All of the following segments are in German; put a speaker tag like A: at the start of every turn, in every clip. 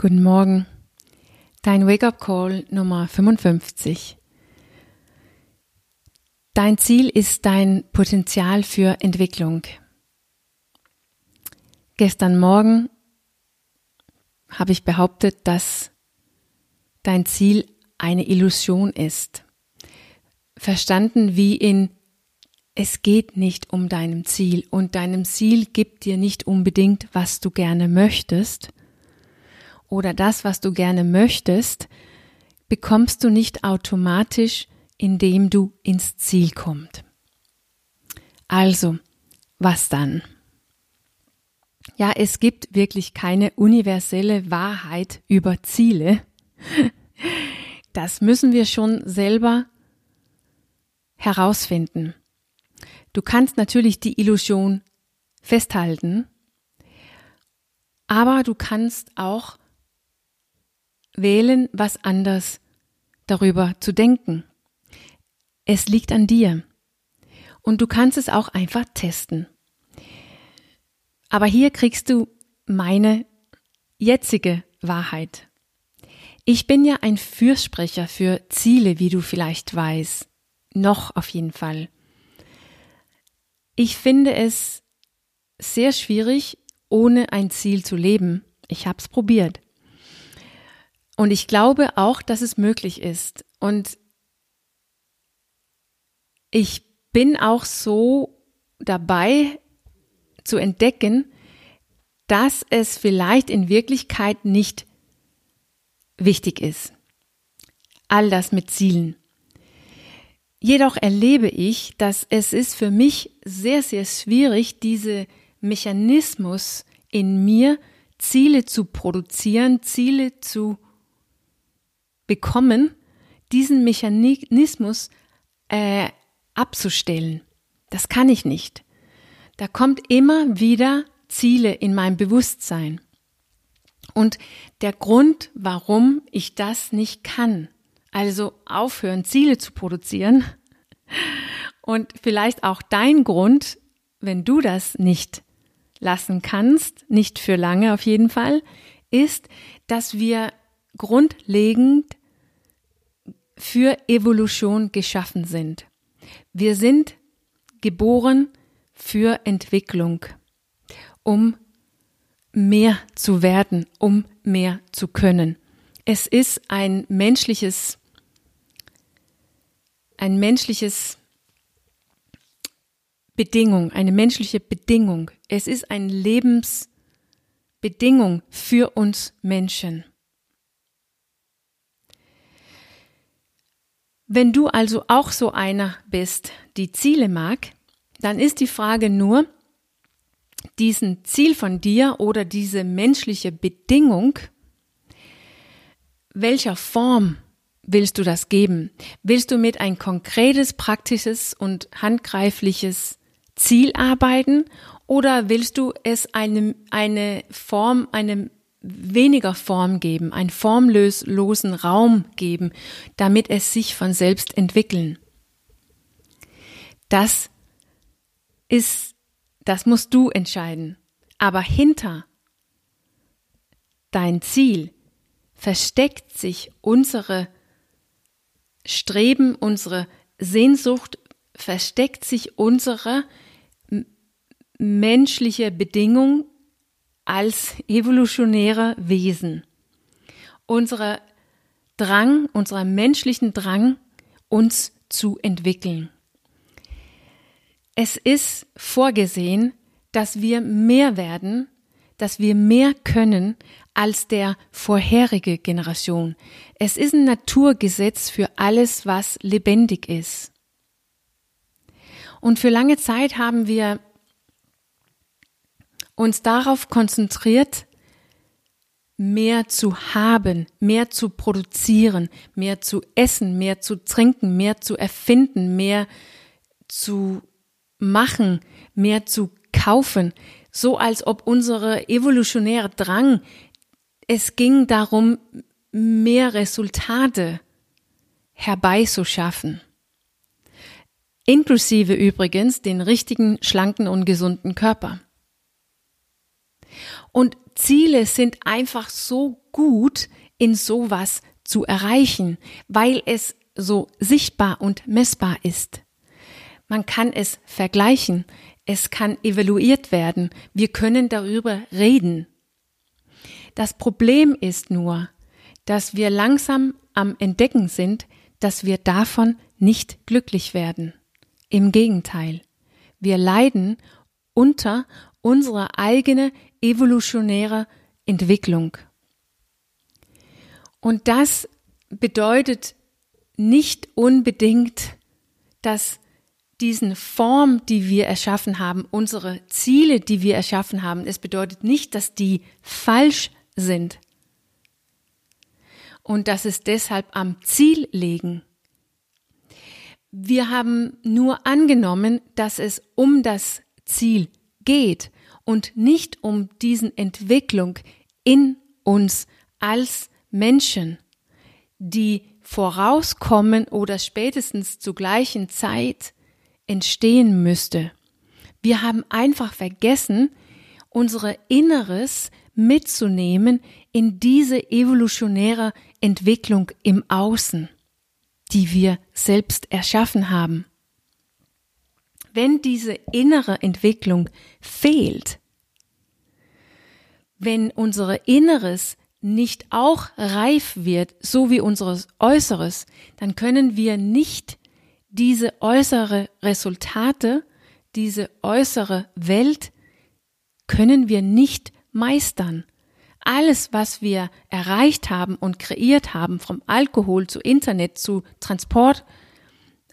A: Guten Morgen. Dein Wake-up Call Nummer 55. Dein Ziel ist dein Potenzial für Entwicklung. Gestern Morgen habe ich behauptet, dass dein Ziel eine Illusion ist. Verstanden wie in es geht nicht um deinem Ziel und deinem Ziel gibt dir nicht unbedingt, was du gerne möchtest, oder das, was du gerne möchtest, bekommst du nicht automatisch, indem du ins Ziel kommst. Also, was dann? Ja, es gibt wirklich keine universelle Wahrheit über Ziele. Das müssen wir schon selber herausfinden. Du kannst natürlich die Illusion festhalten, aber du kannst auch wählen, was anders darüber zu denken. Es liegt an dir. Und du kannst es auch einfach testen. Aber hier kriegst du meine jetzige Wahrheit. Ich bin ja ein Fürsprecher für Ziele, wie du vielleicht weißt. Noch auf jeden Fall. Ich finde es sehr schwierig, ohne ein Ziel zu leben. Ich habe es probiert. Und ich glaube auch, dass es möglich ist. Und ich bin auch so dabei zu entdecken, dass es vielleicht in Wirklichkeit nicht wichtig ist. All das mit Zielen. Jedoch erlebe ich, dass es ist für mich sehr, sehr schwierig, diese Mechanismus in mir, Ziele zu produzieren, Ziele zu bekommen, diesen Mechanismus äh, abzustellen. Das kann ich nicht. Da kommt immer wieder Ziele in mein Bewusstsein. Und der Grund, warum ich das nicht kann, also aufhören, Ziele zu produzieren, und vielleicht auch dein Grund, wenn du das nicht lassen kannst, nicht für lange auf jeden Fall, ist, dass wir grundlegend für Evolution geschaffen sind. Wir sind geboren für Entwicklung, um mehr zu werden, um mehr zu können. Es ist ein menschliches, ein menschliches Bedingung, eine menschliche Bedingung. Es ist eine Lebensbedingung für uns Menschen. Wenn du also auch so einer bist, die Ziele mag, dann ist die Frage nur, diesen Ziel von dir oder diese menschliche Bedingung, welcher Form willst du das geben? Willst du mit ein konkretes, praktisches und handgreifliches Ziel arbeiten oder willst du es eine, eine Form, eine weniger Form geben, einen formlosen Raum geben, damit es sich von selbst entwickeln. Das ist, das musst du entscheiden. Aber hinter dein Ziel versteckt sich unsere Streben, unsere Sehnsucht, versteckt sich unsere menschliche Bedingung als evolutionäre Wesen. Unsere Drang, unserer menschlichen Drang, uns zu entwickeln. Es ist vorgesehen, dass wir mehr werden, dass wir mehr können als der vorherige Generation. Es ist ein Naturgesetz für alles, was lebendig ist. Und für lange Zeit haben wir uns darauf konzentriert, mehr zu haben, mehr zu produzieren, mehr zu essen, mehr zu trinken, mehr zu erfinden, mehr zu machen, mehr zu kaufen, so als ob unsere evolutionäre Drang, es ging darum, mehr Resultate herbeizuschaffen. Inklusive übrigens den richtigen, schlanken und gesunden Körper. Und Ziele sind einfach so gut, in sowas zu erreichen, weil es so sichtbar und messbar ist. Man kann es vergleichen, es kann evaluiert werden, wir können darüber reden. Das Problem ist nur, dass wir langsam am Entdecken sind, dass wir davon nicht glücklich werden. Im Gegenteil, wir leiden unter unserer eigenen evolutionären Entwicklung. Und das bedeutet nicht unbedingt, dass diesen Form, die wir erschaffen haben, unsere Ziele, die wir erschaffen haben, es bedeutet nicht, dass die falsch sind und dass es deshalb am Ziel liegen. Wir haben nur angenommen, dass es um das Ziel geht und nicht um diesen Entwicklung in uns als Menschen, die vorauskommen oder spätestens zur gleichen Zeit entstehen müsste. Wir haben einfach vergessen, unsere Inneres mitzunehmen in diese evolutionäre Entwicklung im Außen, die wir selbst erschaffen haben. Wenn diese innere Entwicklung fehlt, wenn unser Inneres nicht auch reif wird, so wie unser Äußeres, dann können wir nicht diese äußere Resultate, diese äußere Welt, können wir nicht meistern. Alles, was wir erreicht haben und kreiert haben, vom Alkohol zu Internet zu Transport,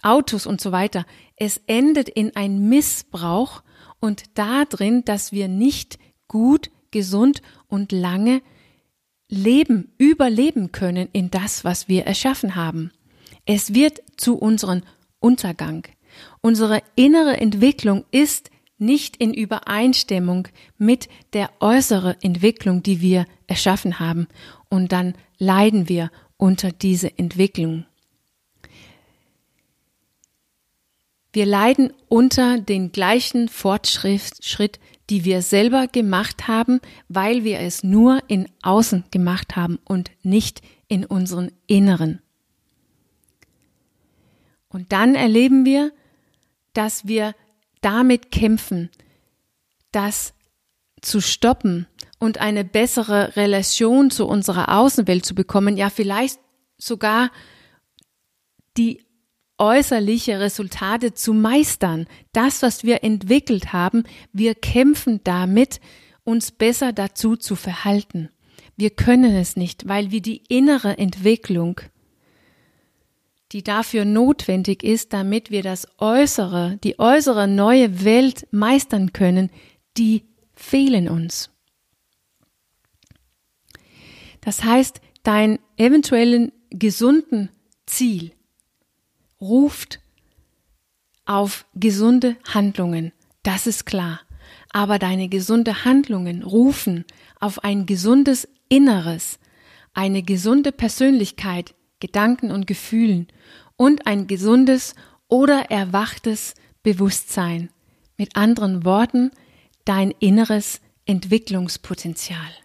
A: Autos und so weiter, es endet in ein Missbrauch und darin, dass wir nicht gut, gesund und lange leben, überleben können in das, was wir erschaffen haben. Es wird zu unserem Untergang. Unsere innere Entwicklung ist nicht in Übereinstimmung mit der äußeren Entwicklung, die wir erschaffen haben. Und dann leiden wir unter diese Entwicklung. Wir leiden unter den gleichen Fortschritt, die wir selber gemacht haben, weil wir es nur in Außen gemacht haben und nicht in unseren Inneren. Und dann erleben wir, dass wir damit kämpfen, das zu stoppen und eine bessere Relation zu unserer Außenwelt zu bekommen, ja vielleicht sogar die äußerliche Resultate zu meistern. Das, was wir entwickelt haben, wir kämpfen damit, uns besser dazu zu verhalten. Wir können es nicht, weil wir die innere Entwicklung, die dafür notwendig ist, damit wir das Äußere, die äußere neue Welt meistern können, die fehlen uns. Das heißt, dein eventuellen gesunden Ziel ruft auf gesunde Handlungen, das ist klar. Aber deine gesunde Handlungen rufen auf ein gesundes Inneres, eine gesunde Persönlichkeit, Gedanken und Gefühlen und ein gesundes oder erwachtes Bewusstsein. Mit anderen Worten, dein inneres Entwicklungspotenzial.